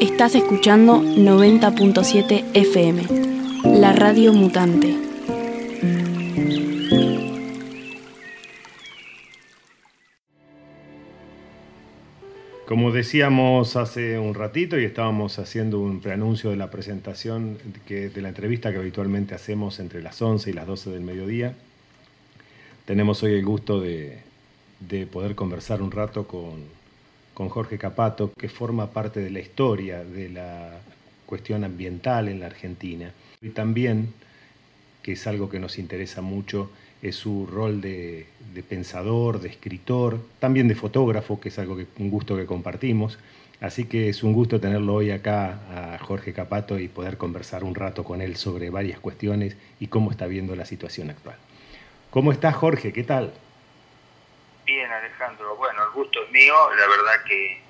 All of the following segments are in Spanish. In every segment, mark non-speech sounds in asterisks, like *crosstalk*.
Estás escuchando 90.7 FM, la radio mutante. Como decíamos hace un ratito y estábamos haciendo un preanuncio de la presentación de la entrevista que habitualmente hacemos entre las 11 y las 12 del mediodía, tenemos hoy el gusto de, de poder conversar un rato con Jorge Capato, que forma parte de la historia de la cuestión ambiental en la Argentina. Y también, que es algo que nos interesa mucho, es su rol de, pensador, de escritor, también de fotógrafo, que es algo que un gusto que compartimos. Así que es un gusto tenerlo hoy acá a Jorge Capato y poder conversar un rato con él sobre varias cuestiones y cómo está viendo la situación actual. ¿Cómo estás, Jorge? ¿Qué tal? Bien, Alejandro. Bueno, el gusto es mío. La verdad que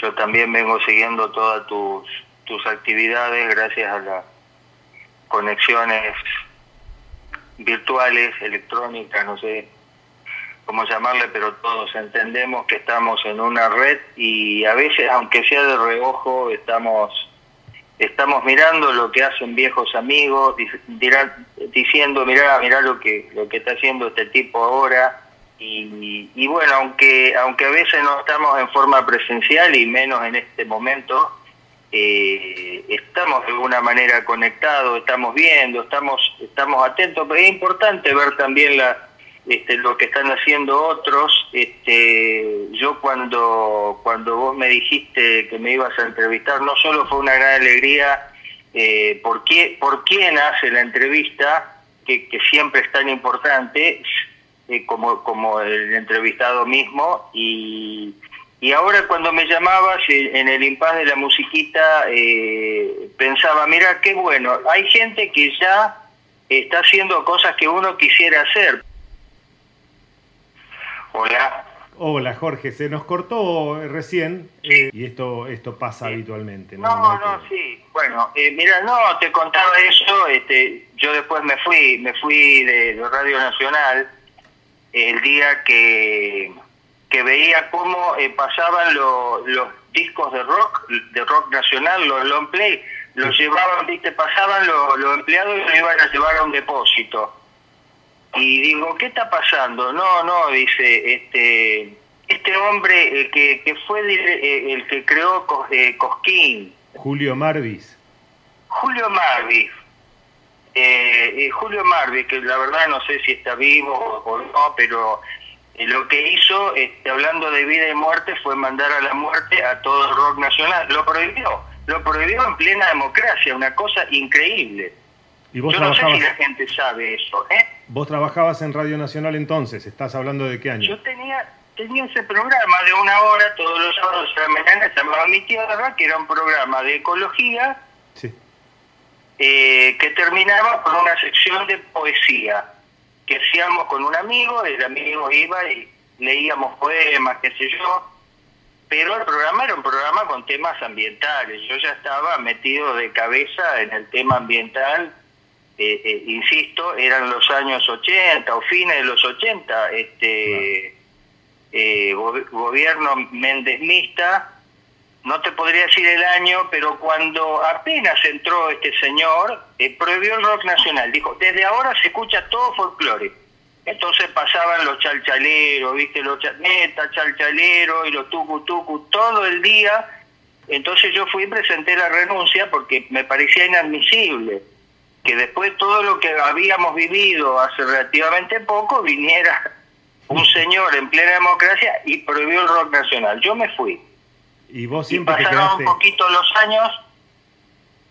yo también vengo siguiendo todas tus, tus actividades gracias a las conexiones virtuales, electrónicas, no sé cómo llamarle, pero todos entendemos que estamos en una red y a veces, aunque sea de reojo, estamos estamos mirando lo que hacen viejos amigos, diciendo, mira, mira lo que lo que está haciendo este tipo ahora y, bueno, aunque, aunque a veces no estamos en forma presencial y menos en este momento, eh, estamos de alguna manera conectados, estamos viendo, estamos, estamos atentos, pero es importante ver también la, este, lo que están haciendo otros. Este, yo cuando, cuando vos me dijiste que me ibas a entrevistar, no solo fue una gran alegría eh, por, quién hace la entrevista, que, que siempre es tan importante, eh, como, como el entrevistado mismo y, y ahora cuando me llamabas eh, en el impas de la musiquita eh, pensaba, mira qué bueno, hay gente que ya está haciendo cosas que uno quisiera hacer. Hola. Hola Jorge, se nos cortó recién y esto esto pasa habitualmente. No, no, no, sí. Bueno, mira, no, te contaba eso. Este, yo después me fui, me fui de Radio Nacional el día que, que veía cómo eh, pasaban los discos de rock, de rock nacional, los long play, los llevaban, viste, pasaban los, empleados y los iban a llevar a un depósito. Y digo, ¿qué está pasando? No, no, dice, este este hombre eh, que, que fue eh, el que creó Cosquín. Julio Marvis. Julio Marvis, eh, eh, Julio Marvi, que la verdad no sé si está vivo o no, pero eh, lo que hizo, este, hablando de vida y muerte, fue mandar a la muerte a todo el rock nacional. Lo prohibió, lo prohibió en plena democracia, una cosa increíble. ¿Y vos Yo no sé si la gente sabe eso. ¿eh? ¿Vos trabajabas en Radio Nacional entonces? ¿Estás hablando de qué año? Yo tenía tenía ese programa de una hora todos los sábados de la mañana, se llamaba Mi Tierra, que era un programa de ecología eh, que terminaba con una sección de poesía que hacíamos con un amigo, el amigo iba y leíamos poemas, qué sé yo, pero el programa era un programa con temas ambientales. Yo ya estaba metido de cabeza en el tema ambiental, eh, eh, insisto, eran los años 80 o fines de los 80, este gobierno mendesmista no te podría decir el año, pero cuando apenas entró este señor, eh, prohibió el rock nacional. Dijo, desde ahora se escucha todo folclore. Entonces pasaban los chalchaleros, viste, los neta, chalchalero y los tucu tucu todo el día. Entonces yo fui y presenté la renuncia porque me parecía inadmisible que después todo lo que habíamos vivido hace relativamente poco viniera un señor en plena democracia y prohibió el rock nacional. Yo me fui y vos siempre pasaron un poquito los años,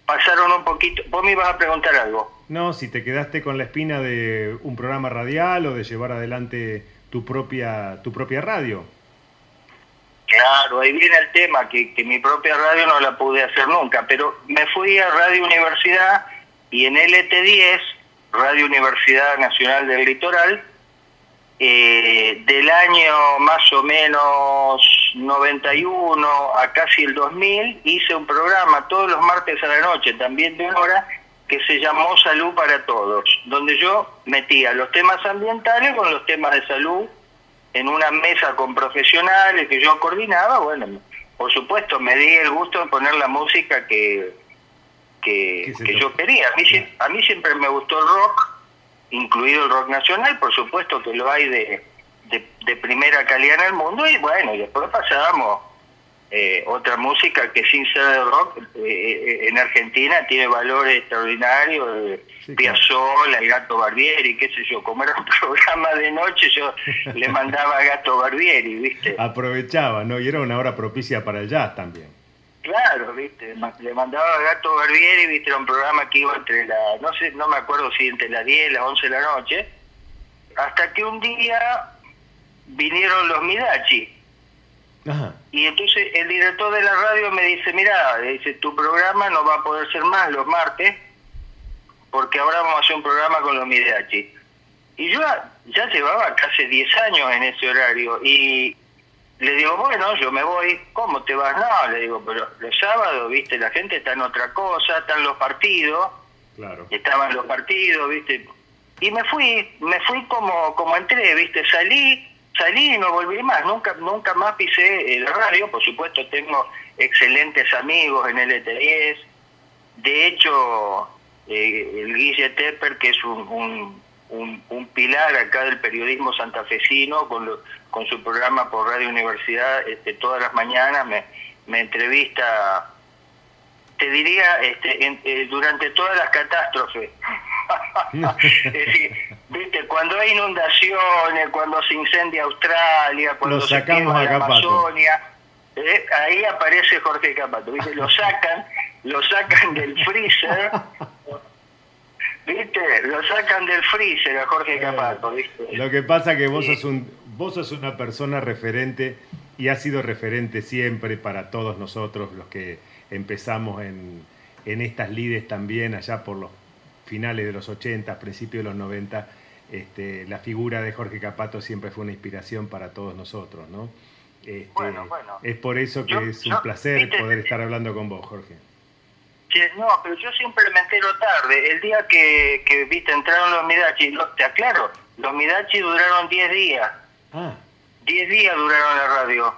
pasaron un poquito. Vos me ibas a preguntar algo. No, si te quedaste con la espina de un programa radial o de llevar adelante tu propia, tu propia radio. Claro, ahí viene el tema, que, que mi propia radio no la pude hacer nunca, pero me fui a Radio Universidad y en LT10, Radio Universidad Nacional del Litoral, eh, del año más o menos 91 a casi el 2000 hice un programa todos los martes a la noche, también de una hora, que se llamó Salud para Todos, donde yo metía los temas ambientales con los temas de salud en una mesa con profesionales que yo coordinaba, bueno, por supuesto me di el gusto de poner la música que, que, yo quería. A mí, a mí siempre me gustó el rock, incluido el rock nacional, por supuesto que lo hay de, de, primera calidad en el mundo, y bueno, y después pasábamos eh, otra música que sin ser de rock eh, eh, en Argentina tiene valores extraordinarios Piazzolla, el Gato Barbieri, qué sé yo, como era un *laughs* programa de noche, yo le mandaba a Gato Barbieri, ¿viste? Aprovechaba, ¿no? Y era una hora propicia para el jazz también. Claro, ¿viste? Le mandaba a Gato Barbieri, ¿viste? Era un programa que iba entre la, no sé, no me acuerdo si entre las 10 y las 11 de la noche, hasta que un día vinieron los Midachi. Ajá. Y entonces el director de la radio me dice, mira, dice, tu programa no va a poder ser más los martes, porque ahora vamos a hacer un programa con los Mideachi. Y yo ya llevaba casi 10 años en ese horario y le digo, bueno, yo me voy, ¿cómo te vas? No, le digo, pero los sábados, viste, la gente está en otra cosa, están los partidos, claro. estaban los partidos, viste, y me fui, me fui como, como entré, viste, salí, salí y no volví más, nunca, nunca más pisé el radio, por supuesto tengo excelentes amigos en el ET10, de hecho eh, el Guille Tepper, que es un, un, pilar acá del periodismo santafesino, con, con su programa por Radio Universidad, este, todas las mañanas me, me entrevista, te diría, este, eh, durante todas las catástrofes. *laughs* ¿viste? Cuando hay inundaciones, cuando se incendia Australia, cuando se quema la Amazonia, eh, ahí aparece Jorge Capato, ¿viste? Lo sacan, lo sacan del freezer *laughs* ¿Viste? Lo sacan del freezer a Jorge Capato, ¿viste? Lo que pasa que vos sos un vos sos una persona referente y has sido referente siempre para todos nosotros los que empezamos en, en estas lides también allá por los finales de los 80, principios de los 90. Este, la figura de Jorge Capato siempre fue una inspiración para todos nosotros, ¿no? Este, bueno, bueno. Es por eso que es un placer poder estar hablando con vos, Jorge no, pero yo siempre me entero tarde. El día que, que viste, entraron los Midachi, te aclaro, los Midachi duraron 10 días. 10 ah. días duraron la radio.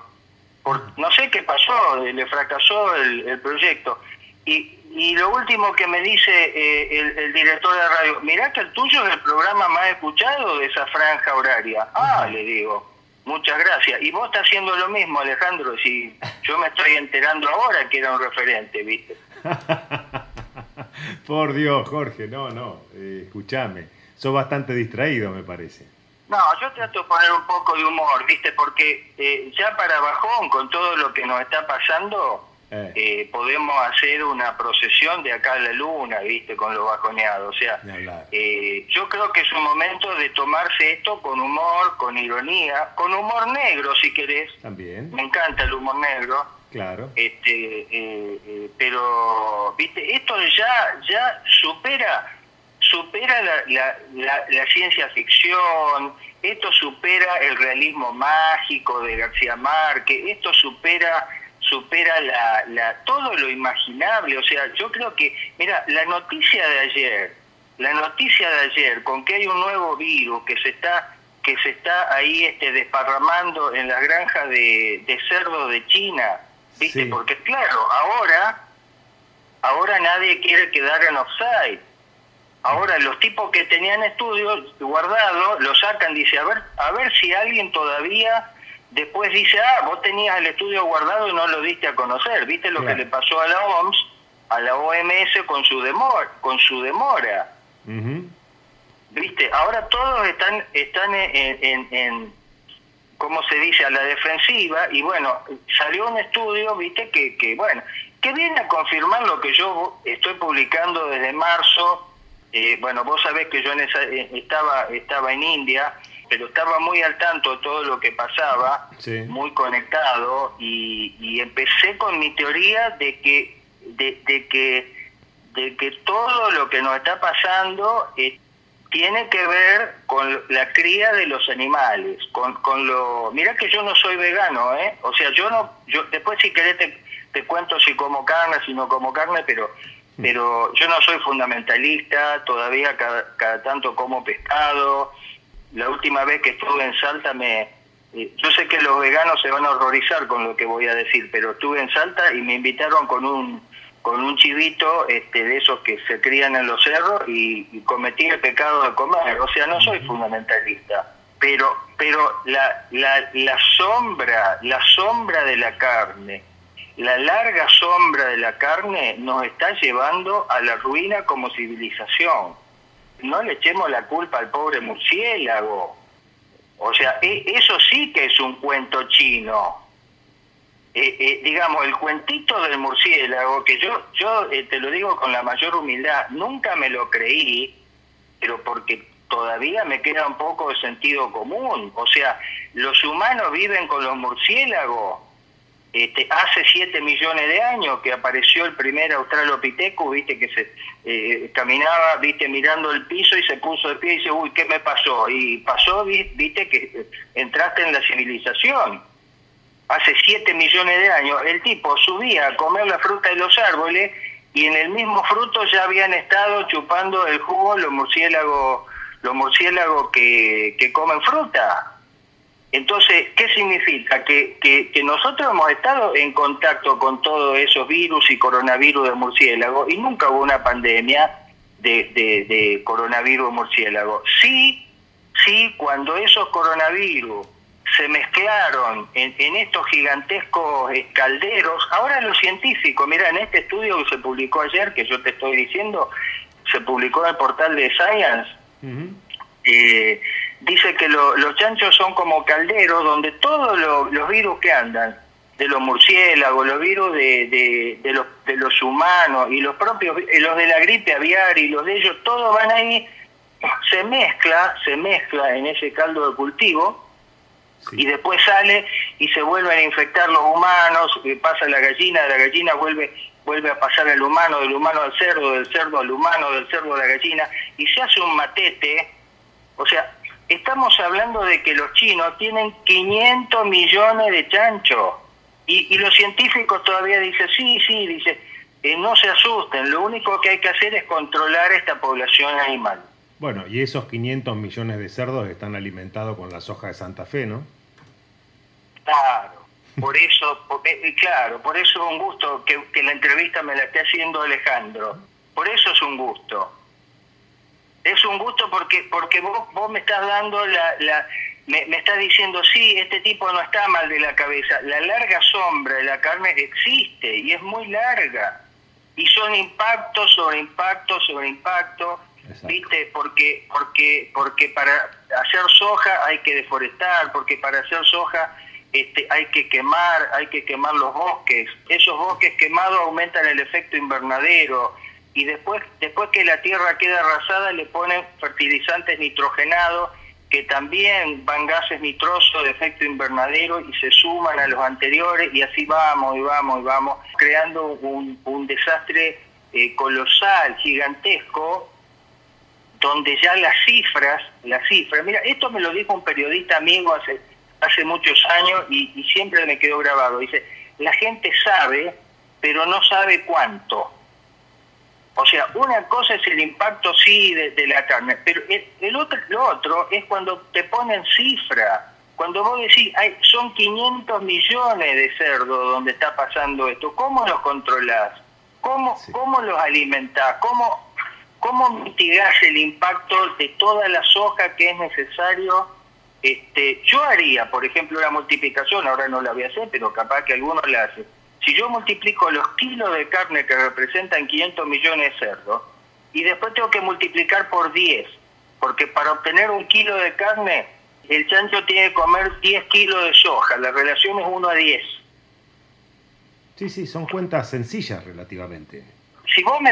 Por, no sé qué pasó, le fracasó el, proyecto. Y, y lo último que me dice eh, el, director de radio, mirá que el tuyo es el programa más escuchado de esa franja horaria. Ah, le digo, muchas gracias. Y vos estás haciendo lo mismo, Alejandro, si yo me estoy enterando ahora que era un referente, ¿viste? *laughs* Por Dios, Jorge, no, no, eh, escúchame. Sos bastante distraído, me parece. No, yo trato de poner un poco de humor, ¿viste? Porque eh, ya para bajón, con todo lo que nos está pasando, eh. eh. podemos hacer una procesión de acá a la luna, ¿viste? Con lo bajoneado. O sea, yo creo que es un momento de tomarse esto con humor, con ironía, con humor negro, si querés. También. Me encanta el humor negro Claro. Este, eh, eh, pero, viste, esto ya, ya supera, supera la, la, la, ciencia ficción, esto supera el realismo mágico de García Márquez, esto supera supera la, la, todo lo imaginable. O sea, yo creo que, mira, la noticia de ayer, la noticia de ayer, con que hay un nuevo virus que se está que se está ahí este, desparramando en las granjas de, de cerdo de China, ¿viste? Porque claro, ahora, ahora nadie quiere quedar en offside. Ahora los tipos que tenían estudios guardados lo sacan, dice, a ver, a ver si alguien todavía después dice, ah, vos tenías el estudio guardado y no lo diste a conocer. ¿Viste lo que le pasó a la OMS, a la OMS con su demora? Con su demora. ¿Viste? Ahora todos están están en, en ¿cómo se dice?, a la defensiva, y bueno, salió un estudio, viste, que, que bueno, que viene a confirmar lo que yo estoy publicando desde marzo, eh, bueno, vos sabés que yo en esa, eh, estaba, estaba en India, pero estaba muy al tanto de todo lo que pasaba, muy conectado, y, y, empecé con mi teoría de que, de, de que, de que todo lo que nos está pasando... Eh, tiene que ver con la cría de los animales, con, con lo... Mira que yo no soy vegano, ¿eh? O sea, yo no... yo Después si querés te, te cuento si como carne, si no como carne, pero mm. pero yo no soy fundamentalista, todavía cada, cada tanto como pescado. La última vez que estuve en Salta me, eh, yo sé que los veganos se van a horrorizar con lo que voy a decir, pero estuve en Salta y me invitaron con un con un chivito este, de esos que se crían en los cerros y, cometí el pecado de comer. O sea, no soy fundamentalista, pero pero la, la, la sombra, la sombra de la carne, la larga sombra de la carne nos está llevando a la ruina como civilización. No le echemos la culpa al pobre murciélago. O sea, e, eso sí que es un cuento chino. Eh, eh, digamos, el cuentito del murciélago, que yo, yo eh, te lo digo con la mayor humildad, nunca me lo creí, pero porque todavía me queda un poco de sentido común. O sea, los humanos viven con los murciélagos. Este, hace 7 millones de años que apareció el primer Australopithecus, viste, que se caminaba, viste, mirando el piso y se puso de pie y dice, uy, ¿qué me pasó? Y pasó, viste, que entraste en la civilización hace 7 millones de años, el tipo subía a comer la fruta de los árboles y en el mismo fruto ya habían estado chupando el jugo los murciélagos, los murciélagos que, que comen fruta. Entonces, ¿qué significa? Que, que, nosotros hemos estado en contacto con todos esos virus y coronavirus de murciélago y nunca hubo una pandemia de, de, de coronavirus murciélago. Sí, sí, cuando esos coronavirus se mezclaron en, estos gigantescos calderos. Ahora los científicos, mira, en este estudio que se publicó ayer, que yo te estoy diciendo, se publicó en el portal de Science, eh, dice que los chanchos son como calderos donde todos los virus que andan, de los murciélagos, los virus de, de, los, de los humanos y los propios, los de la gripe aviar y los de ellos, todos van ahí, se mezcla, se mezcla en ese caldo de cultivo y después sale y se vuelven a infectar los humanos, pasa la gallina, de la gallina vuelve vuelve a pasar el humano, del humano al cerdo, del cerdo al humano, del cerdo a la gallina, y se hace un matete. O sea, estamos hablando de que los chinos tienen 500 millones de chanchos. Y, los científicos todavía dicen, sí, sí, dice, eh, no se asusten, lo único que hay que hacer es controlar esta población animal. Bueno, y esos 500 millones de cerdos están alimentados con la soja de Santa Fe, ¿no? Claro, por eso, eh, claro, por eso es un gusto que, la entrevista me la esté haciendo Alejandro. Por eso es un gusto. Es un gusto porque porque vos, vos me estás dando la... la me, me estás diciendo, sí, este tipo no está mal de la cabeza. La larga sombra de la carne existe y es muy larga. Y son impactos sobre impactos sobre impactos ¿Viste? Porque, porque, porque para hacer soja hay que deforestar, porque para hacer soja este, hay que quemar, hay que quemar los bosques. Esos bosques quemados aumentan el efecto invernadero y después, después que la tierra queda arrasada le ponen fertilizantes nitrogenados que también van gases nitrosos de efecto invernadero y se suman a los anteriores y así vamos y vamos y vamos creando un, un desastre eh, colosal, gigantesco, donde ya las cifras, las cifras, mira, esto me lo dijo un periodista amigo hace, hace muchos años y, siempre me quedó grabado. Dice, la gente sabe, pero no sabe cuánto. O sea, una cosa es el impacto, sí, de, la carne, pero el, otro, lo otro es cuando te ponen cifra. Cuando vos decís, hay, son 500 millones de cerdos donde está pasando esto, ¿cómo los controlás? ¿Cómo, ¿Cómo los alimentás? ¿Cómo, ¿Cómo mitigás el impacto de toda la soja que es necesario? Este, yo haría, por ejemplo, la multiplicación, ahora no la voy a hacer, pero capaz que algunos la hacen. Si yo multiplico los kilos de carne que representan 500 millones de cerdos, y después tengo que multiplicar por 10, porque para obtener un kilo de carne, el chancho tiene que comer 10 kilos de soja, la relación es 1 a 10. Sí, sí, son cuentas sencillas relativamente si vos me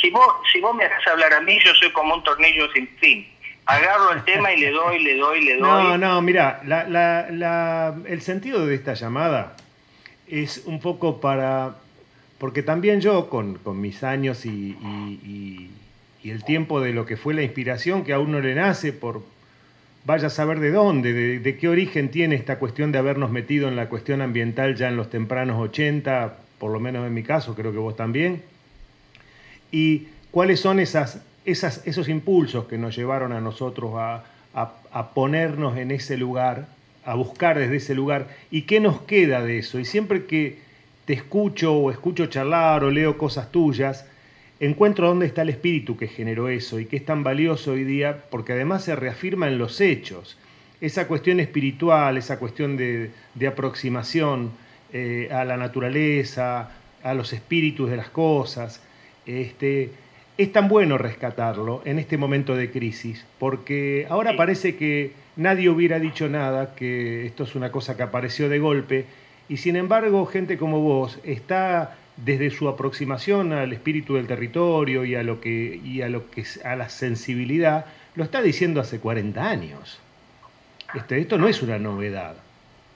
si vos, si vos me dejas hablar a mí, yo soy como un tornillo sin fin. Agarro el tema y le doy, le doy, le doy. No, no, mira, la, la, la, el sentido de esta llamada es un poco para. Porque también yo, con, con mis años y, y, y, el tiempo de lo que fue la inspiración que a uno le nace, por vaya a saber de dónde, de, de qué origen tiene esta cuestión de habernos metido en la cuestión ambiental ya en los tempranos 80, por lo menos en mi caso, creo que vos también. Y cuáles son esas, esos impulsos que nos llevaron a nosotros a, ponernos en ese lugar a buscar desde ese lugar. ¿Y qué nos queda de eso? Y siempre que te escucho o escucho charlar o leo cosas tuyas, encuentro dónde está el espíritu que generó eso y que es tan valioso hoy día, porque además se reafirma en los hechos. Esa cuestión espiritual, esa cuestión de, aproximación eh, a la naturaleza, a los espíritus de las cosas, este, es tan bueno rescatarlo en este momento de crisis, porque ahora parece que nadie hubiera dicho nada, que esto es una cosa que apareció de golpe, y sin embargo gente como vos está desde su aproximación al espíritu del territorio y a lo que y a lo que a la sensibilidad lo está diciendo hace 40 años. Este, esto no es una novedad.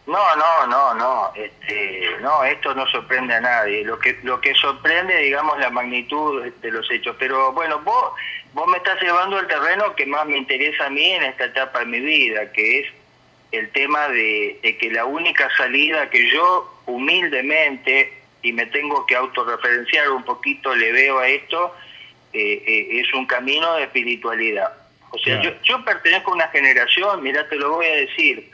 No, no, no, no. Este, no, esto no sorprende a nadie. Lo que lo que sorprende, digamos, la magnitud de los hechos. Pero bueno, vos vos me estás llevando al terreno que más me interesa a mí en esta etapa de mi vida, que es el tema de, que la única salida que yo humildemente, y me tengo que autorreferenciar un poquito, le veo a esto, eh, eh, es un camino de espiritualidad. O sea, yo, yo pertenezco a una generación, mira, te lo voy a decir,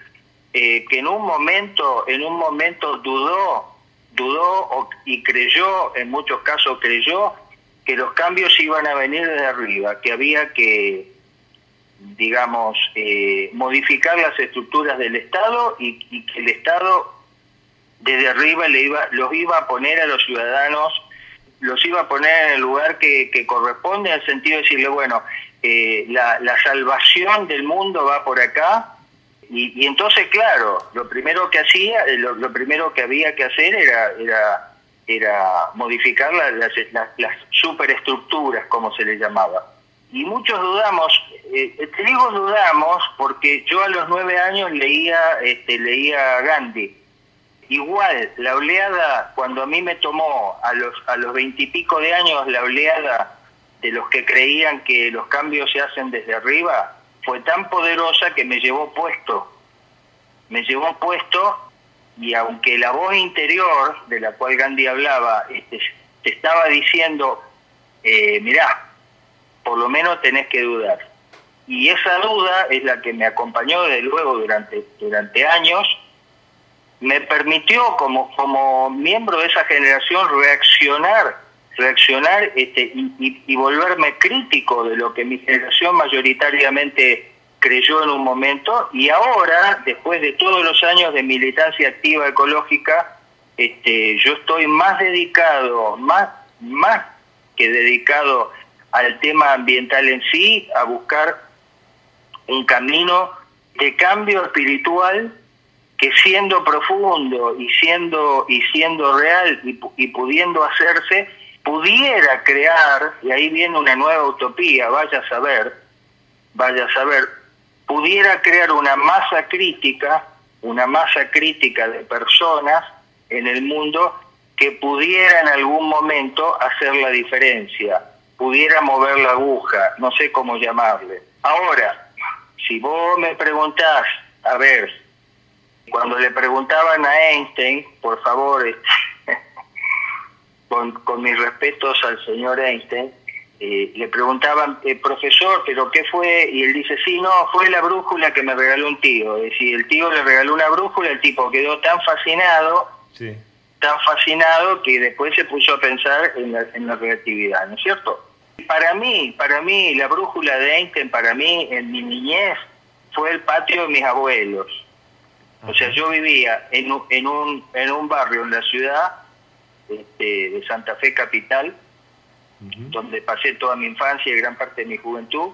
eh, que en un momento, en un momento dudó, dudó y creyó, en muchos casos creyó, que los cambios iban a venir desde arriba, que había que, digamos, eh, modificar las estructuras del Estado y, que el Estado desde arriba le iba, los iba a poner a los ciudadanos, los iba a poner en el lugar que, corresponde, en el sentido de decirle, bueno, eh, la, salvación del mundo va por acá, y, entonces, claro, lo primero que hacía, eh, lo, primero que había que hacer era, era, era modificar las, las, las superestructuras, como se le llamaba y muchos dudamos, eh, te digo dudamos porque yo a los nueve años leía, este, leía Gandhi. Igual, la oleada, cuando a mí me tomó a los a los veintipico de años la oleada de los que creían que los cambios se hacen desde arriba, fue tan poderosa que me llevó puesto. Me llevó puesto y aunque la voz interior de la cual Gandhi hablaba este, te estaba diciendo, eh, mirá, por lo menos tenés que dudar. Y esa duda es la que me acompañó desde luego durante, durante años, me permitió como, como miembro de esa generación reaccionar, reaccionar este, y, y volverme crítico de lo que mi generación mayoritariamente creyó en un momento y ahora, después de todos los años de militancia activa ecológica, este, yo estoy más dedicado, más, más que dedicado al tema ambiental en sí, a buscar un camino de cambio espiritual que siendo profundo y siendo y siendo real y, y, pudiendo hacerse pudiera crear y ahí viene una nueva utopía vaya a saber vaya a saber pudiera crear una masa crítica una masa crítica de personas en el mundo que pudiera en algún momento hacer la diferencia pudiera mover la aguja, no sé cómo llamarle. Ahora, si vos me preguntás, a ver, cuando le preguntaban a Einstein, por favor, este, con, mis respetos al señor Einstein, eh, le preguntaban, eh, profesor, ¿pero qué fue? Y él dice, sí, no, fue la brújula que me regaló un tío. Es decir, el tío le regaló una brújula, el tipo quedó tan fascinado, tan fascinado que después se puso a pensar en la, en la relatividad, ¿no es cierto? Para mí, para mí, la brújula de Einstein, para mí, en mi niñez, fue el patio de mis abuelos. O sea, yo vivía en un, en un, en un barrio en la ciudad este, de Santa Fe Capital, donde pasé toda mi infancia y gran parte de mi juventud,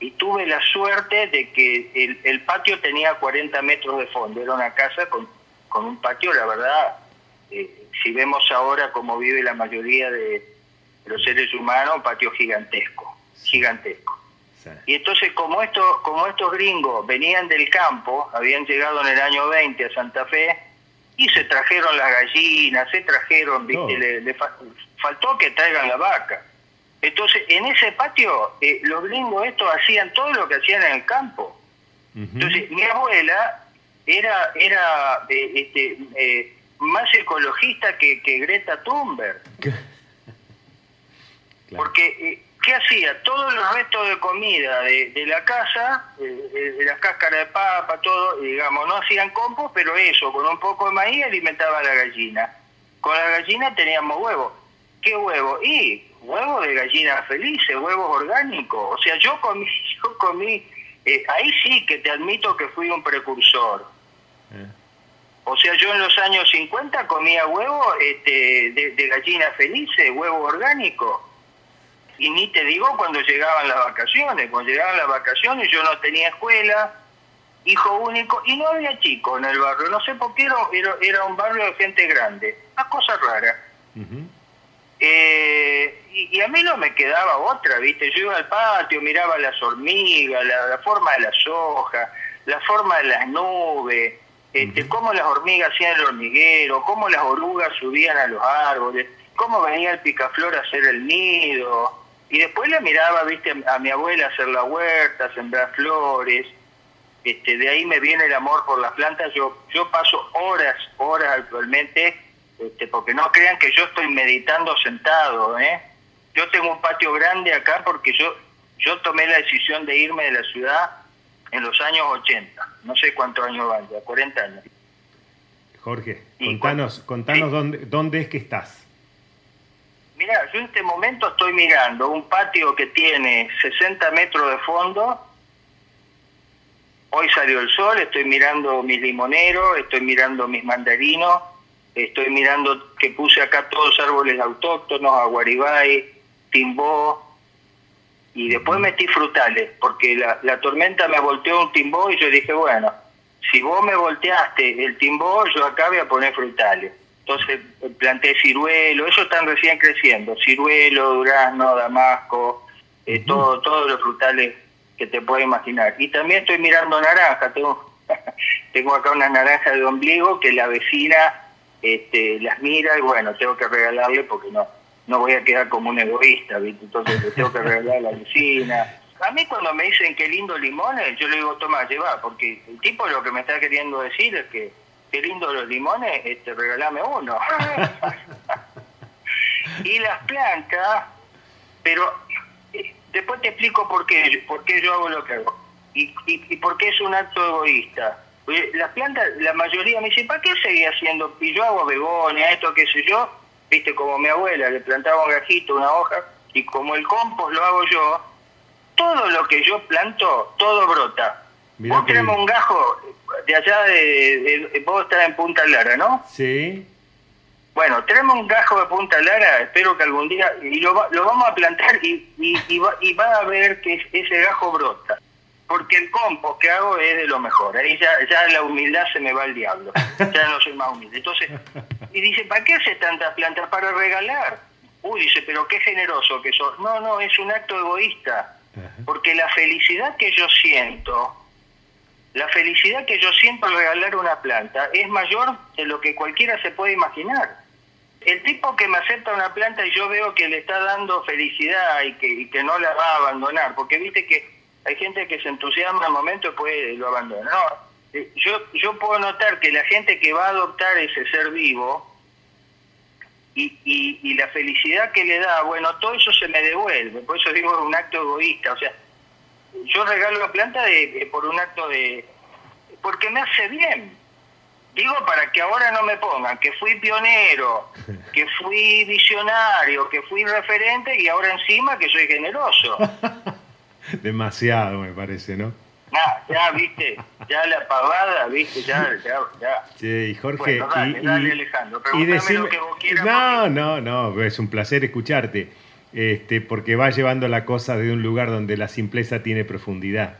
y tuve la suerte de que el, el patio tenía 40 metros de fondo, era una casa con, con un patio, la verdad, eh, si vemos ahora cómo vive la mayoría de, los seres humanos, un patio gigantesco, gigantesco. Y entonces como estos, como estos gringos venían del campo, habían llegado en el año 20 a Santa Fe, y se trajeron las gallinas, se trajeron, Le, faltó que traigan la vaca. Entonces, en ese patio, eh, los gringos estos hacían todo lo que hacían en el campo. Entonces, mi abuela era, era eh, este, eh, más ecologista que, que Greta Thunberg. *laughs* Porque, ¿qué hacía? Todos los restos de comida de, de la casa, de las cáscaras de papa, todo, digamos, no hacían compost, pero eso, con un poco de maíz alimentaba a la gallina. Con la gallina teníamos huevos. ¿Qué huevo? Y huevos de gallina felices, huevos orgánicos. O sea, yo comí, *laughs* yo comí, eh, ahí sí que te admito que fui un precursor. Eh. O sea, yo en los años 50 comía huevos este, de, de gallina felices, huevos orgánicos. Y ni te digo cuando llegaban las vacaciones. Cuando llegaban las vacaciones yo no tenía escuela, hijo único, y no había chicos en el barrio. No sé por qué era, era, un barrio de gente grande. Una cosa rara. Ujú. Eh, y, y a mí no me quedaba otra, ¿viste? Yo iba al patio, miraba las hormigas, la, la forma de las hojas, la forma de las nubes, este, cómo las hormigas hacían el hormiguero, cómo las orugas subían a los árboles, cómo venía el picaflor a hacer el nido. Y después la miraba, ¿viste? A mi abuela hacer la huerta, sembrar flores. Este, de ahí me viene el amor por las plantas. Yo, yo paso horas, horas actualmente este, porque no crean que yo estoy meditando sentado, ¿eh? Yo tengo un patio grande acá porque yo yo tomé la decisión de irme de la ciudad en los años 80, no sé cuántos años van ya, 40 años. Jorge, Y contanos, contanos sí. dónde, dónde es que estás. Mira, yo en este momento estoy mirando un patio que tiene 60 metros de fondo. Hoy salió el sol, estoy mirando mis limoneros, estoy mirando mis mandarinos, estoy mirando que puse acá todos árboles autóctonos, aguaribay, timbó, y después metí frutales, porque la, la tormenta me volteó un timbó y yo dije, bueno, si vos me volteaste el timbó, yo acá voy a poner frutales. Entonces eh, planté ciruelo, ellos están recién creciendo, ciruelo, durazno, damasco, eh, todo, todos los frutales que te puedes imaginar. Y también estoy mirando naranja, tengo, *laughs* tengo acá una naranja de ombligo que la vecina este, las mira y bueno, tengo que regalarle porque no no voy a quedar como un egoísta, ¿viste? entonces le tengo que regalar a la vecina. A mí cuando me dicen qué lindo limones, yo le digo, toma, lleva, porque el tipo lo que me está queriendo decir es que qué lindo los limones, este, regalame uno. *laughs* y las plantas, pero eh, después te explico por qué, por qué yo hago lo que hago. Y, y, y por qué es un acto egoísta. Las plantas, la mayoría me dice, ¿para qué seguís haciendo? Y yo hago begonia, esto, qué sé yo. Viste, como mi abuela, le plantaba un gajito, una hoja, y como el compost lo hago yo, todo lo que yo planto, todo brota. Mirá vos tenemos un gajo de allá de, de- de- Vos estás en Punta Lara, ¿no? Sí. Bueno, tenemos un gajo de Punta Lara, espero que algún día, y lo, lo vamos a plantar y, y, y va, y va a ver que es- ese gajo brota. Porque el compost que hago es de lo mejor. Ahí ya, ya la humildad se me va al diablo. Ya no soy más humilde. Entonces, y dice, ¿para qué haces tantas plantas? Para regalar. Uy, dice, pero qué generoso que sos. No, no, es un acto egoísta. Porque la felicidad que yo siento, la felicidad que yo siento al regalar una planta es mayor de lo que cualquiera se puede imaginar. El tipo que me acepta una planta y yo veo que le está dando felicidad y que, que no la va a abandonar, porque viste que hay gente que se entusiasma al momento y después lo abandona. No, eh, yo, yo puedo notar que la gente que va a adoptar ese ser vivo y, y, y la felicidad que le da, bueno, todo eso se me devuelve, por eso digo un acto egoísta, o sea, yo regalo la planta de, de- por un acto de... porque me hace bien. Digo para que ahora no me pongan que fui pionero, *laughs* que fui visionario, que fui referente y ahora encima que soy generoso. *laughs* Demasiado, me parece, ¿no? Nah, ya, viste, ya la pavada, viste, ya, ya, y Jorge, Bueno, dale, y, dale, Alejandro, y decime- lo que vos quieras, No, porque- no, no, es un placer escucharte, este, porque va llevando la cosa de un lugar donde la simpleza tiene profundidad.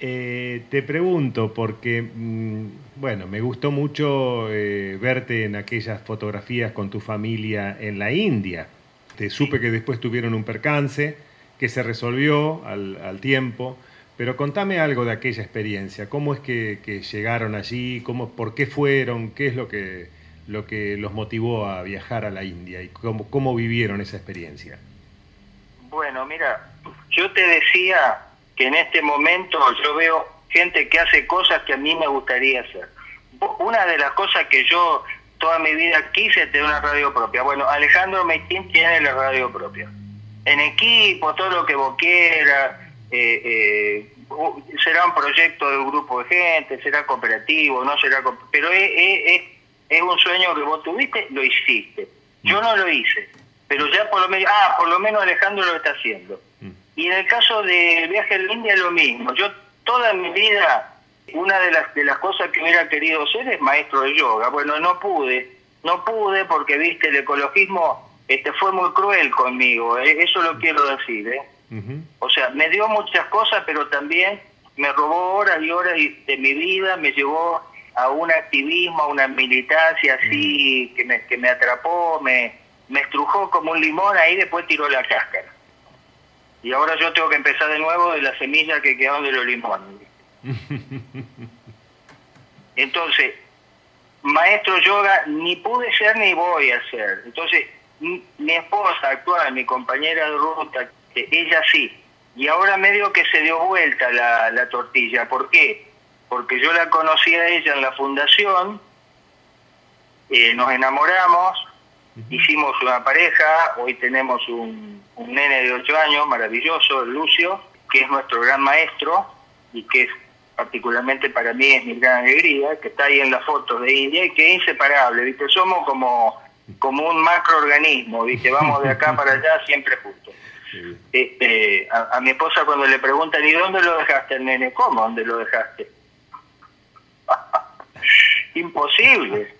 Eh, te pregunto, porque, mm, bueno, me gustó mucho eh, verte en aquellas fotografías con tu familia en la India. Te supe que después tuvieron un percance, que se resolvió al, al tiempo, pero contame algo de aquella experiencia. ¿Cómo es que, que llegaron allí? ¿Cómo, ¿Por qué fueron? ¿Qué es lo que, lo que los motivó a viajar a la India? ¿Y cómo, cómo vivieron esa experiencia? Bueno, mira, yo te decía que en este momento yo veo gente que hace cosas que a mí me gustaría hacer. Una de las cosas que yo toda mi vida quise tener una radio propia. Bueno, Alejandro Meitín tiene la radio propia. en equipo, todo lo que vos quieras, eh, eh, será un proyecto de un grupo de gente, será cooperativo, no será... Pero es, un sueño que vos tuviste, lo hiciste. Yo no lo hice, pero ya por lo menos, ah, por lo menos Alejandro lo está haciendo. Mm. Y en el caso de viaje a la India es lo mismo. Yo toda mi vida, una de las, de las cosas que hubiera querido ser es maestro de yoga. Bueno, no pude, no pude porque, viste, el ecologismo este fue muy cruel conmigo, ¿eh? eso lo quiero decir. ¿eh? O sea, me dio muchas cosas, pero también me robó horas y horas de mi vida, me llevó a un activismo, a una militancia así que, me, que me atrapó, me, me estrujó como un limón, ahí después tiró la cáscara. Y ahora yo tengo que empezar de nuevo de las semillas que quedaron de los limones. *laughs* Entonces, maestro yoga ni pude ser ni voy a ser. Entonces, mi, esposa actual, mi compañera de ruta, ella sí. Y ahora medio que se dio vuelta la, la tortilla. ¿Por qué? Porque yo la conocí a ella en la fundación, eh, nos enamoramos, hicimos una pareja, hoy tenemos un, un nene de 8 años, maravilloso, Lucio, que es nuestro gran maestro y que es particularmente para mí es mi gran alegría, que está ahí en la foto de India y que es inseparable, ¿viste? Somos como como un macroorganismo, ¿viste? Vamos de acá para allá siempre juntos. Este, a, mi esposa cuando le preguntan, ¿y dónde lo dejaste el nene? ¿Cómo? ¿Dónde lo dejaste? Imposible.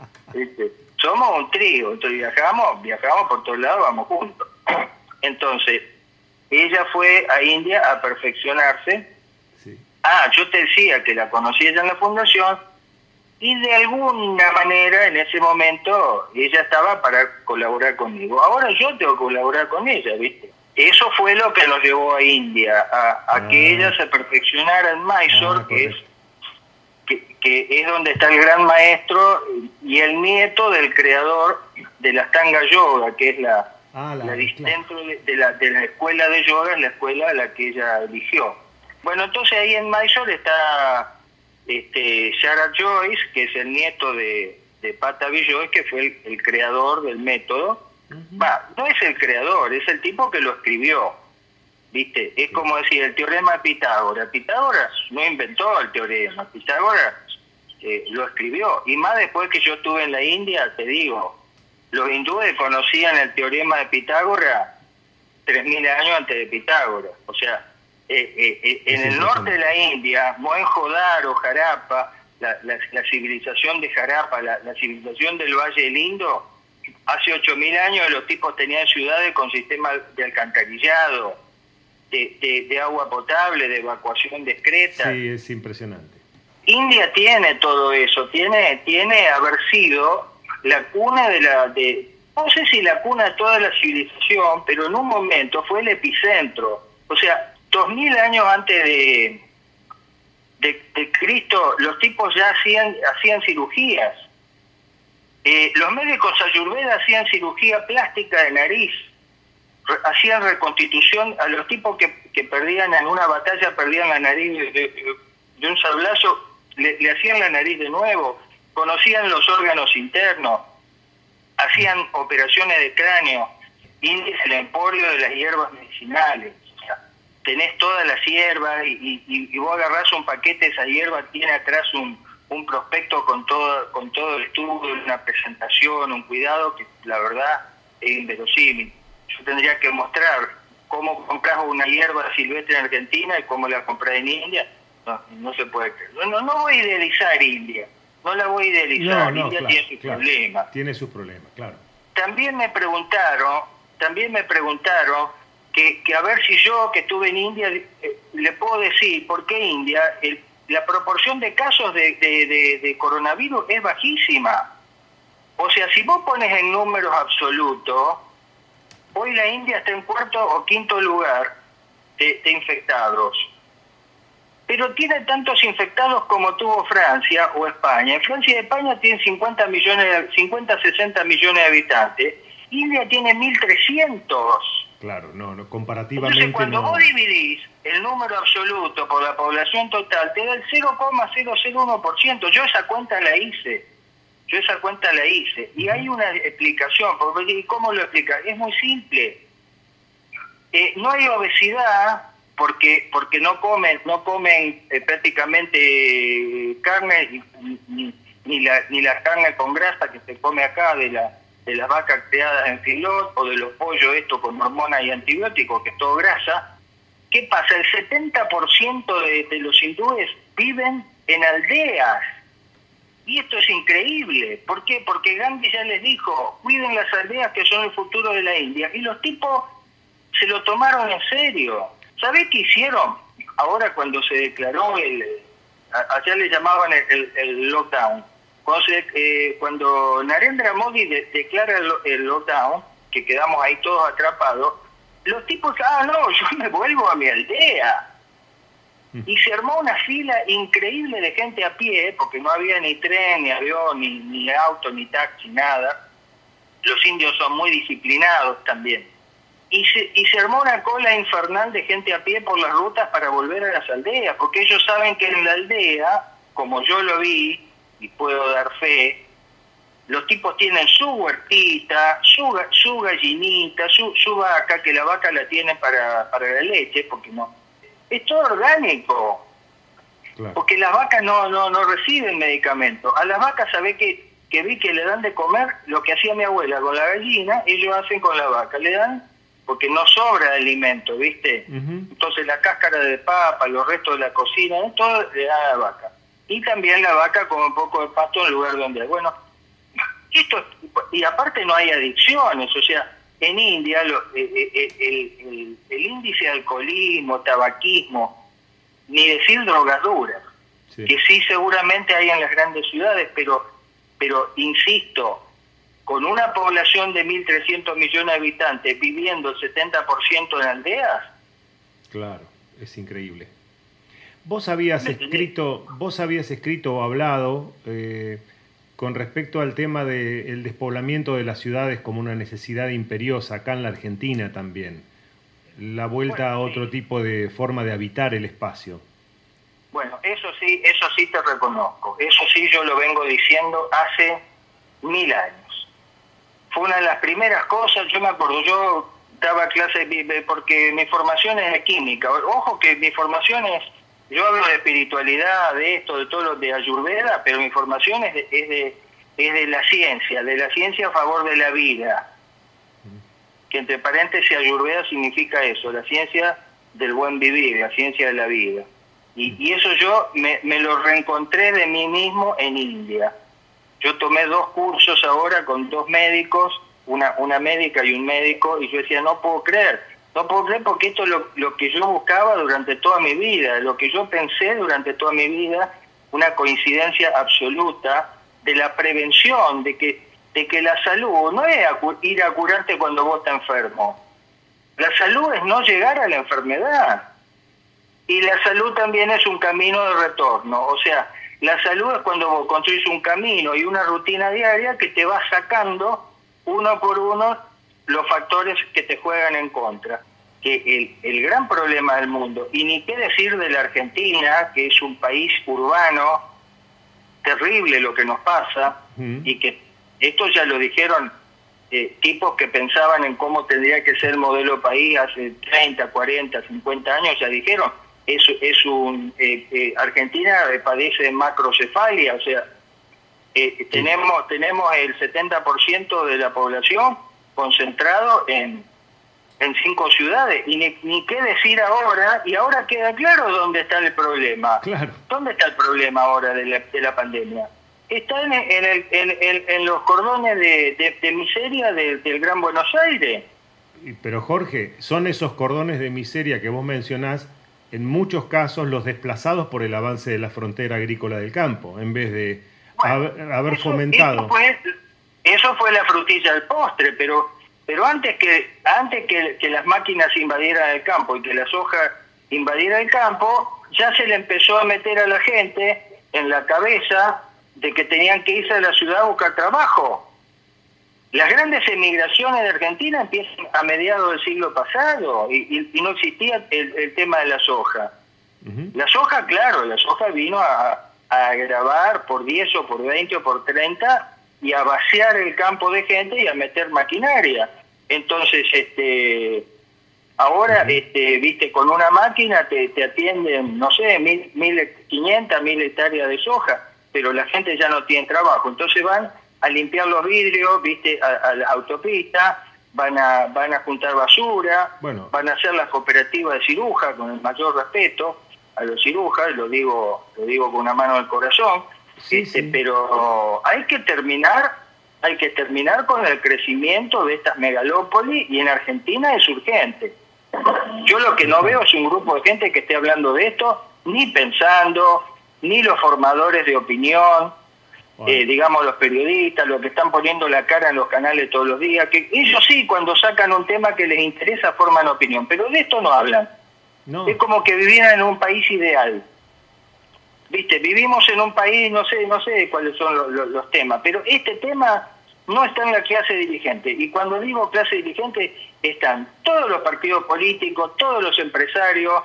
Somos un trío, entonces viajamos, viajamos por todos lados, vamos juntos. Entonces, ella fue a India a perfeccionarse. Ah, yo te decía que la conocí ella en la fundación, y de alguna manera en ese momento ella estaba para colaborar conmigo. Ahora yo tengo que colaborar con ella, ¿viste? Eso fue lo que nos llevó a India, a, que ah. ella se perfeccionara en Mysore, ah, que es que, es donde está el gran maestro y el nieto del creador de la Stanga Yoga, que es la, ah, la, dentro de, la, de la escuela de yoga, es la escuela a la que ella eligió. Bueno, entonces ahí en Mysore está este, Shara Joyce, que es el nieto de, de Patavi Joyce, que fue el, creador del método. no es el creador, es el tipo que lo escribió. ¿Viste? Es como decir, el teorema de Pitágoras. Pitágoras no inventó el teorema, Pitágoras eh, lo escribió. Y más después que yo estuve en la India, te digo, los hindúes conocían el teorema de Pitágoras 3.000 años antes de Pitágoras. O sea, eh, eh, en el norte de la India, Mohenjo-Daro, Jarapa, la, la, civilización de Jarapa, la, civilización del Valle del Indo, hace 8.000 años los tipos tenían ciudades con sistemas de alcantarillado, de, de, agua potable, de evacuación discreta. Sí, es impresionante. India tiene todo eso, tiene, tiene haber sido la cuna de la... De, no sé si la cuna de toda la civilización, pero en un momento fue el epicentro. O sea, dos mil años antes de, de, Cristo, los tipos ya hacían, hacían cirugías. Eh, los médicos ayurveda hacían cirugía plástica de nariz, hacían reconstitución a los tipos que, que, perdían en una batalla, perdían la nariz de, un sablazo, le, hacían la nariz de nuevo, conocían los órganos internos, hacían operaciones de cráneo, índice el emporio de las hierbas medicinales tenés todas las hierbas y, y, vos agarrás un paquete esa hierba, tiene atrás un, un prospecto con todo, con todo el estudio, una presentación, un cuidado que la verdad es inverosímil. Yo tendría que mostrar cómo compras una hierba silvestre en Argentina y cómo la compras en India. No, no se puede creer. No, no voy a idealizar India, no la voy a idealizar. India tiene sus problemas. Tiene sus problemas, claro. También me preguntaron, también me preguntaron que, a ver si yo que estuve en India eh, le puedo decir por qué India, la proporción de casos de, coronavirus es bajísima. O sea, si vos pones en números absolutos, hoy la India está en cuarto o quinto lugar de, infectados. Pero tiene tantos infectados como tuvo Francia o España. En Francia y España tienen 50 millones, 50, 60 millones de habitantes. India tiene 1.300. Claro, no, no comparativamente Entonces, cuando vos dividís el número absoluto por la población total, te da el 0,001%. Yo esa cuenta la hice. Yo esa cuenta la hice. Y hay una explicación. ¿Y cómo lo explica? Es muy simple. Eh, no hay obesidad porque porque no comen no comen eh, prácticamente carne ni, ni, la ni la carne con grasa que se come acá de la de las vacas criadas en filot o de los pollos esto con hormonas y antibióticos que es todo grasa ¿Qué pasa? El 70% de, de los hindúes viven en aldeas. Y esto es increíble. ¿Por qué? Porque Gandhi ya les dijo, cuiden las aldeas que son el futuro de la India. Y los tipos se lo tomaron en serio. ¿Sabés qué hicieron? Ahora cuando se declaró el... Allá le llamaban el, lockdown. Cuando, se, eh, cuando Narendra Modi declara el lockdown, que quedamos ahí todos atrapados, los tipos, ah, no, yo me vuelvo a mi aldea. Mm. Y se armó una fila increíble de gente a pie, porque no había ni tren, ni avión, ni, ni auto, ni taxi, nada. Los indios son muy disciplinados también. Y se, y se armó una cola infernal de gente a pie por las rutas para volver a las aldeas, porque ellos saben que en la aldea, como yo lo vi, y puedo dar fe, los tipos tienen su huertita, su, su gallinita, su, su vaca, que la vaca la tienen para, para la leche, porque no. Es todo orgánico. Porque las vacas no, no, no reciben medicamentos. A las vacas, ¿sabe que, que vi que le dan de comer lo que hacía mi abuela con la gallina? Ellos hacen con la vaca. Le dan porque no sobra alimento, ¿viste? Entonces la cáscara de papa, los restos de la cocina, todo le dan a la vaca. Y también la vaca con un poco de pasto en el lugar donde hay. Bueno, *laughs* esto y aparte no hay adicciones, o sea, en India eh, eh, eh, el, índice de alcoholismo, tabaquismo, ni decir drogas duras, que sí seguramente hay en las grandes ciudades, pero, pero insisto, con una población de 1.300 millones de habitantes viviendo el 70% en aldeas. Claro, es increíble. Vos habías escrito, vos habías escrito o hablado con respecto al tema del despoblamiento de las ciudades como una necesidad imperiosa acá en la Argentina también, la vuelta a otro tipo de forma de habitar el espacio. Bueno, eso sí, eso sí te reconozco, eso sí yo lo vengo diciendo hace mil años. Una de las primeras cosas, yo me acuerdo, yo daba clases porque mi formación es de química, ojo que mi formación es yo hablo de espiritualidad, de esto, de todo lo de Ayurveda, pero mi formación es de, es de, es de la ciencia, de la ciencia a favor de la vida. Que entre paréntesis Ayurveda significa eso, la ciencia del buen vivir, la ciencia de la vida. Y, y eso yo me, me lo reencontré de mí mismo en India. Yo tomé dos cursos ahora con dos médicos, una, una médica y un médico, y yo decía, no puedo creer, no puedo creer porque esto es lo, que yo buscaba durante toda mi vida, lo que yo pensé durante toda mi vida, una coincidencia absoluta de la prevención, de que, de que la salud no es ir a curarte cuando vos estás enfermo. La salud es no llegar a la enfermedad. Y la salud también es un camino de retorno. O sea, la salud es cuando vos construís un camino y una rutina diaria que te va sacando uno por uno los factores que te juegan en contra. Que el, gran problema del mundo, y ni qué decir de la Argentina, que es un país urbano, terrible lo que nos pasa, y que esto ya lo dijeron eh, tipos que pensaban en cómo tendría que ser el modelo país hace 30, 40, 50 años, ya dijeron, es, es un eh, eh, Argentina padece de macrocefalia, o sea, tenemos, tenemos el 70% de la población concentrado en en cinco ciudades. Y ni, qué decir ahora, y ahora queda claro dónde está el problema. Claro. ¿Dónde está el problema ahora de la, de la pandemia? Está en, el, en, los cordones de, miseria del Gran Buenos Aires. Pero Jorge, son esos cordones de miseria que vos mencionás, en muchos casos los desplazados por el avance de la frontera agrícola del campo, en vez de haber, fomentado. Eso fue, eso fue la frutilla del postre, pero pero antes que antes que, las máquinas invadieran el campo y que la soja invadiera el campo, ya se le empezó a meter a la gente en la cabeza de que tenían que irse a la ciudad a buscar trabajo. Las grandes emigraciones de Argentina empiezan a mediados del siglo pasado y, no existía el, tema de la soja. La soja, claro, la soja vino a, a grabar por 10 o por 20 o por 30 y a vaciar el campo de gente y a meter maquinaria. Entonces, este, Ahora, este, viste, con una máquina te, te atienden, no sé, mil, mil, mil hectáreas de soja, pero la gente ya no tiene trabajo. Entonces van a limpiar los vidrios, viste, a, la autopista, van a, van a juntar basura, van a hacer las cooperativas de ciruja con el mayor respeto a los cirujas, lo digo, lo digo con una mano del corazón, este, pero hay que terminar, hay que terminar con el crecimiento de estas megalópolis y en Argentina es urgente. Yo lo que no veo es un grupo de gente que esté hablando de esto, ni pensando, ni los formadores de opinión, eh, digamos los periodistas, los que están poniendo la cara en los canales todos los días, que ellos sí, cuando sacan un tema que les interesa, forman opinión, pero de esto no hablan. Es como que vivieran en un país ideal. Viste, vivimos en un país, no sé, no sé cuáles son los, temas, pero este tema no está en la clase dirigente. Y cuando digo clase dirigente, están todos los partidos políticos, todos los empresarios,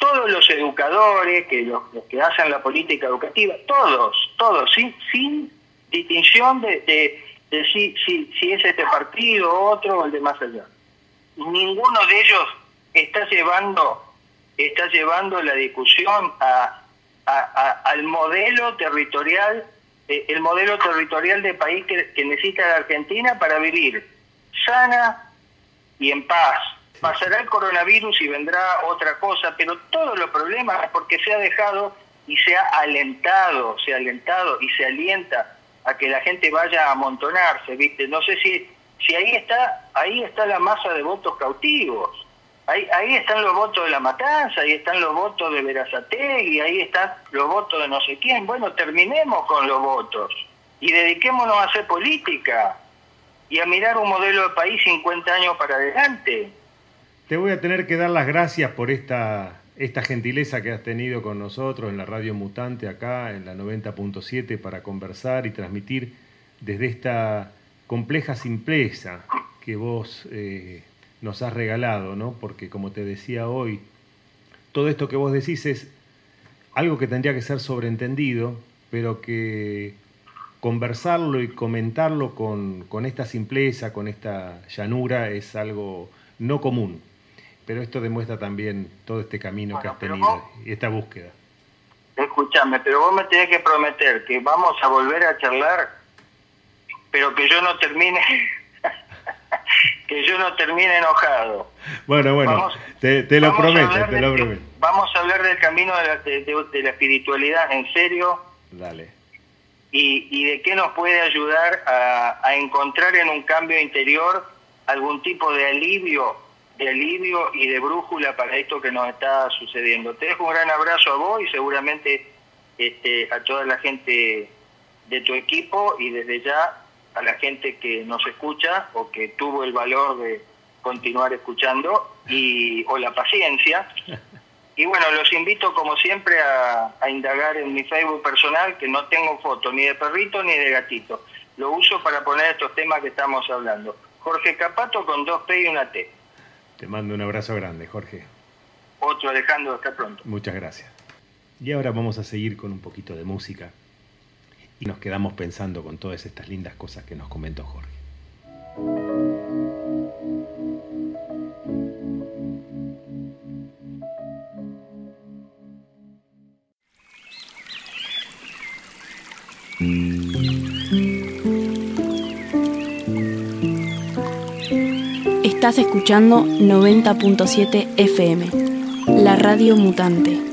todos los educadores, que los, que hacen la política educativa, todos, todos, sin, sin distinción de, de, si, si, es este partido, otro o el de más allá. Ninguno de ellos está llevando está llevando la discusión a, al modelo territorial, eh, el modelo territorial de país que necesita la Argentina para vivir sana y en paz. Pasará el coronavirus y vendrá otra cosa, pero todos los problemas porque se ha dejado y se ha alentado, se ha alentado y se alienta a que la gente vaya a amontonarse, ¿viste? No sé si si ahí está ahí está la masa de votos cautivos. Ahí, están los votos de la matanza, ahí están los votos de Verazategui, ahí están los votos de no sé quién. Bueno, terminemos con los votos y dediquémonos a hacer política y a mirar un modelo de país 50 años para adelante. Te voy a tener que dar las gracias por esta, esta gentileza que has tenido con nosotros en la Radio Mutante acá en la 90.7 para conversar y transmitir desde esta compleja simpleza que vos eh, nos has regalado, ¿no? Porque como te decía hoy, todo esto que vos decís es algo que tendría que ser sobreentendido, pero que conversarlo y comentarlo con, esta simpleza, con esta llanura, es algo no común. Pero esto demuestra también todo este camino que has tenido y esta búsqueda. Escúchame, pero vos me tenés que prometer que vamos a volver a charlar, pero que yo no termine *laughs* que yo no termine enojado. Bueno, bueno, te, lo prometo, te lo prometo. Vamos a hablar del camino de la, de, la espiritualidad en serio. Dale. Y, y, de qué nos puede ayudar a, a, encontrar en un cambio interior algún tipo de alivio, de alivio y de brújula para esto que nos está sucediendo. Te dejo un gran abrazo a vos y seguramente este, a toda la gente de tu equipo y desde ya a la gente que nos escucha o que tuvo el valor de continuar escuchando y o la paciencia. *laughs* Y bueno, los invito como siempre a, indagar en mi Facebook personal, que no tengo foto ni de perrito ni de gatito. Lo uso para poner estos temas que estamos hablando. Jorge Capato con dos P y una T. Te mando un abrazo grande, Jorge. Otro Alejandro, hasta pronto. Muchas gracias. Y ahora vamos a seguir con un poquito de música y nos quedamos pensando con todas estas lindas cosas que nos comentó Jorge. Estás escuchando 90.7 FM, la radio mutante.